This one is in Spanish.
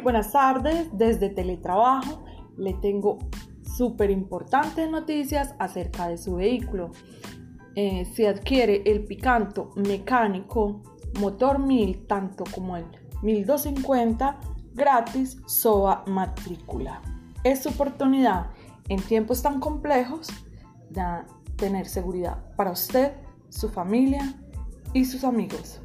buenas tardes desde Teletrabajo. Le tengo súper importantes noticias acerca de su vehículo. Eh, se adquiere el Picanto mecánico motor 1000 tanto como el 1250 gratis SOA matrícula. Es su oportunidad en tiempos tan complejos de tener seguridad para usted, su familia y sus amigos.